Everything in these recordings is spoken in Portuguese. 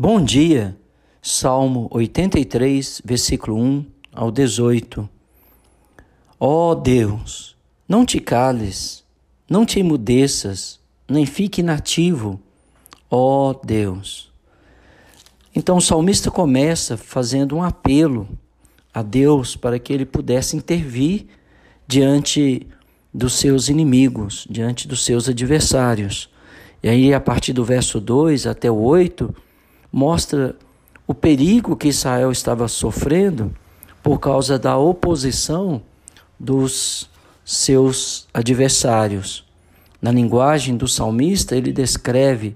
Bom dia, Salmo 83, versículo 1 ao 18. Ó oh Deus, não te cales, não te emudeças, nem fique inativo, ó oh Deus. Então o salmista começa fazendo um apelo a Deus para que ele pudesse intervir diante dos seus inimigos, diante dos seus adversários. E aí, a partir do verso 2 até o 8, mostra o perigo que Israel estava sofrendo por causa da oposição dos seus adversários. Na linguagem do salmista, ele descreve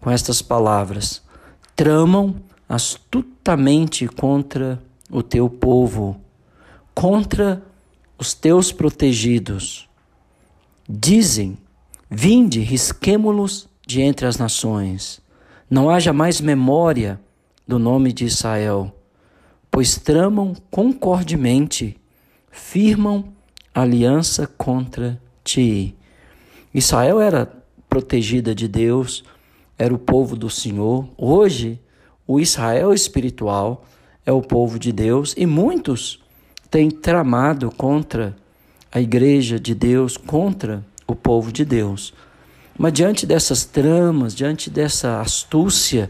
com estas palavras: tramam astutamente contra o teu povo, contra os teus protegidos. Dizem: Vinde, risquemo-los de entre as nações não haja mais memória do nome de Israel, pois tramam concordemente, firmam aliança contra ti. Israel era protegida de Deus, era o povo do Senhor. Hoje, o Israel espiritual é o povo de Deus e muitos têm tramado contra a igreja de Deus, contra o povo de Deus. Mas diante dessas tramas, diante dessa astúcia,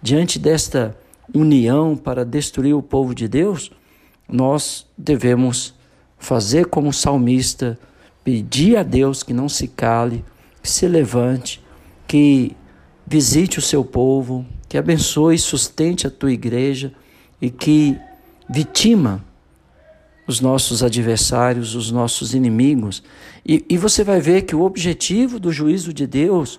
diante desta união para destruir o povo de Deus, nós devemos fazer como salmista, pedir a Deus que não se cale, que se levante, que visite o seu povo, que abençoe e sustente a tua igreja e que vitima os nossos adversários, os nossos inimigos. E, e você vai ver que o objetivo do juízo de Deus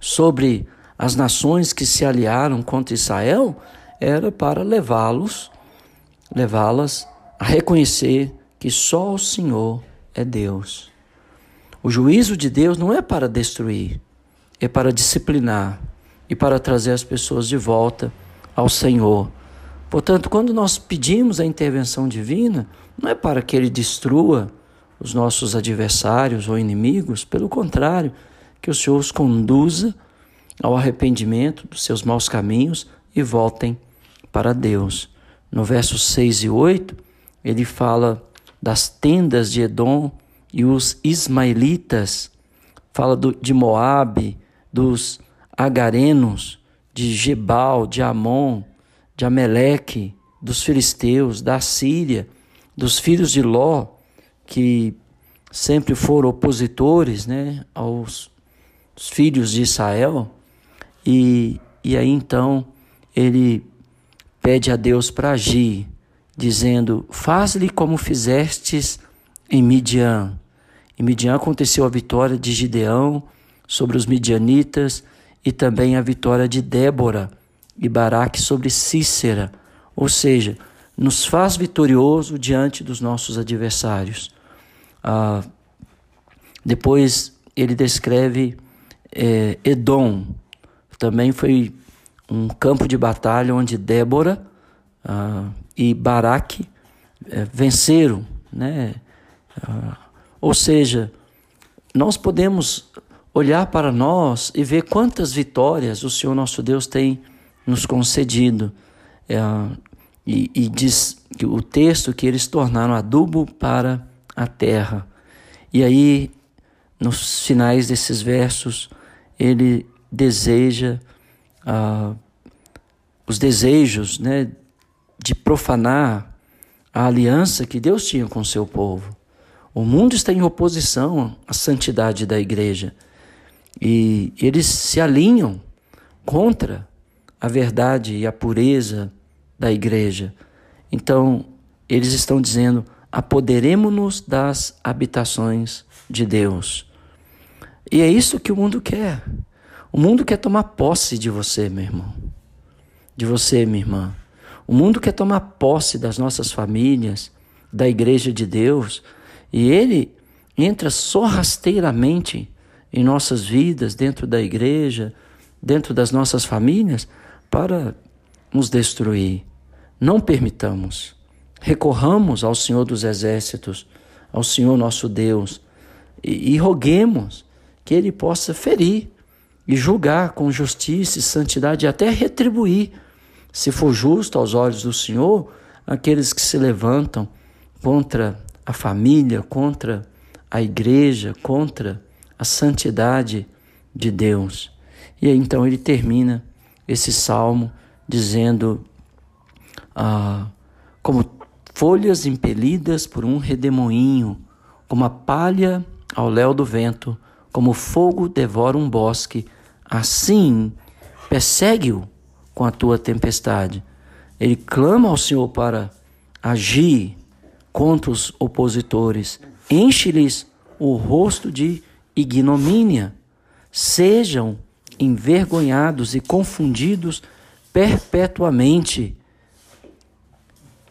sobre as nações que se aliaram contra Israel era para levá-los, levá-las a reconhecer que só o Senhor é Deus. O juízo de Deus não é para destruir, é para disciplinar e para trazer as pessoas de volta ao Senhor. Portanto, quando nós pedimos a intervenção divina, não é para que ele destrua os nossos adversários ou inimigos, pelo contrário, que o Senhor os conduza ao arrependimento dos seus maus caminhos e voltem para Deus. No versos 6 e 8, ele fala das tendas de Edom e os ismaelitas, fala do, de Moabe, dos agarenos, de Gebal, de Amon, de Ameleque, dos filisteus, da Síria, dos filhos de Ló, que sempre foram opositores né, aos filhos de Israel. E, e aí então ele pede a Deus para agir, dizendo: Faz-lhe como fizestes em Midian. Em Midian aconteceu a vitória de Gideão sobre os midianitas e também a vitória de Débora e Baraque sobre Cícera, ou seja, nos faz vitorioso diante dos nossos adversários. Ah, depois ele descreve é, Edom, também foi um campo de batalha onde Débora ah, e Baraque é, venceram, né? Ah, ou seja, nós podemos olhar para nós e ver quantas vitórias o Senhor nosso Deus tem nos concedido. É, e, e diz que o texto que eles tornaram adubo para a terra. E aí, nos finais desses versos, ele deseja ah, os desejos né, de profanar a aliança que Deus tinha com o seu povo. O mundo está em oposição à santidade da igreja e eles se alinham contra a verdade e a pureza da igreja. Então, eles estão dizendo: apoderemos-nos das habitações de Deus. E é isso que o mundo quer. O mundo quer tomar posse de você, meu irmão. De você, minha irmã. O mundo quer tomar posse das nossas famílias, da igreja de Deus, e ele entra só rasteiramente em nossas vidas, dentro da igreja, dentro das nossas famílias, para nos destruir. Não permitamos. Recorramos ao Senhor dos Exércitos, ao Senhor nosso Deus, e, e roguemos que Ele possa ferir e julgar com justiça e santidade e até retribuir, se for justo aos olhos do Senhor, aqueles que se levantam contra a família, contra a igreja, contra a santidade de Deus. E aí, então ele termina esse salmo dizendo: ah, como folhas impelidas por um redemoinho, como a palha ao léu do vento, como fogo devora um bosque, assim persegue-o com a tua tempestade. Ele clama ao Senhor para agir contra os opositores, enche-lhes o rosto de ignomínia, sejam envergonhados e confundidos perpetuamente.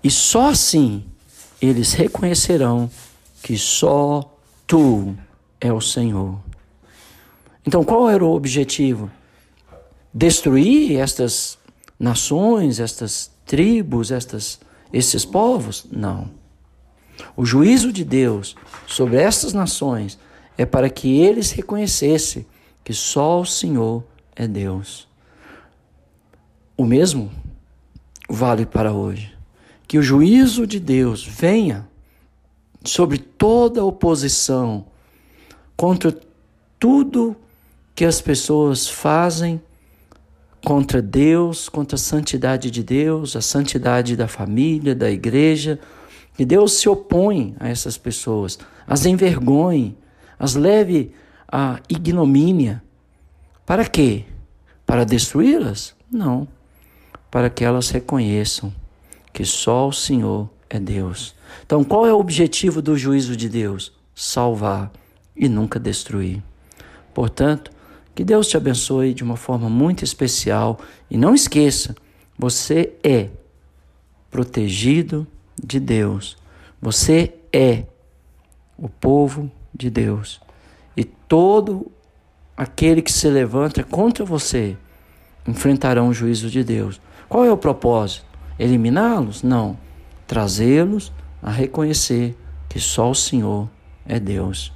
E só assim eles reconhecerão que só tu é o Senhor. Então, qual era o objetivo? Destruir estas nações, estas tribos, estas, esses povos? Não. O juízo de Deus sobre estas nações é para que eles reconhecessem que só o Senhor é Deus. O mesmo vale para hoje. Que o juízo de Deus venha sobre toda oposição contra tudo que as pessoas fazem contra Deus, contra a santidade de Deus, a santidade da família, da igreja. Que Deus se opõe a essas pessoas, as envergonhe, as leve à ignomínia. Para quê? Para destruí-las? Não. Para que elas reconheçam que só o Senhor é Deus. Então, qual é o objetivo do juízo de Deus? Salvar e nunca destruir. Portanto, que Deus te abençoe de uma forma muito especial e não esqueça, você é protegido de Deus. Você é o povo de Deus. Todo aquele que se levanta contra você enfrentarão o juízo de Deus. Qual é o propósito? Eliminá-los? Não. Trazê-los a reconhecer que só o Senhor é Deus.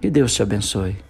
Que Deus te abençoe.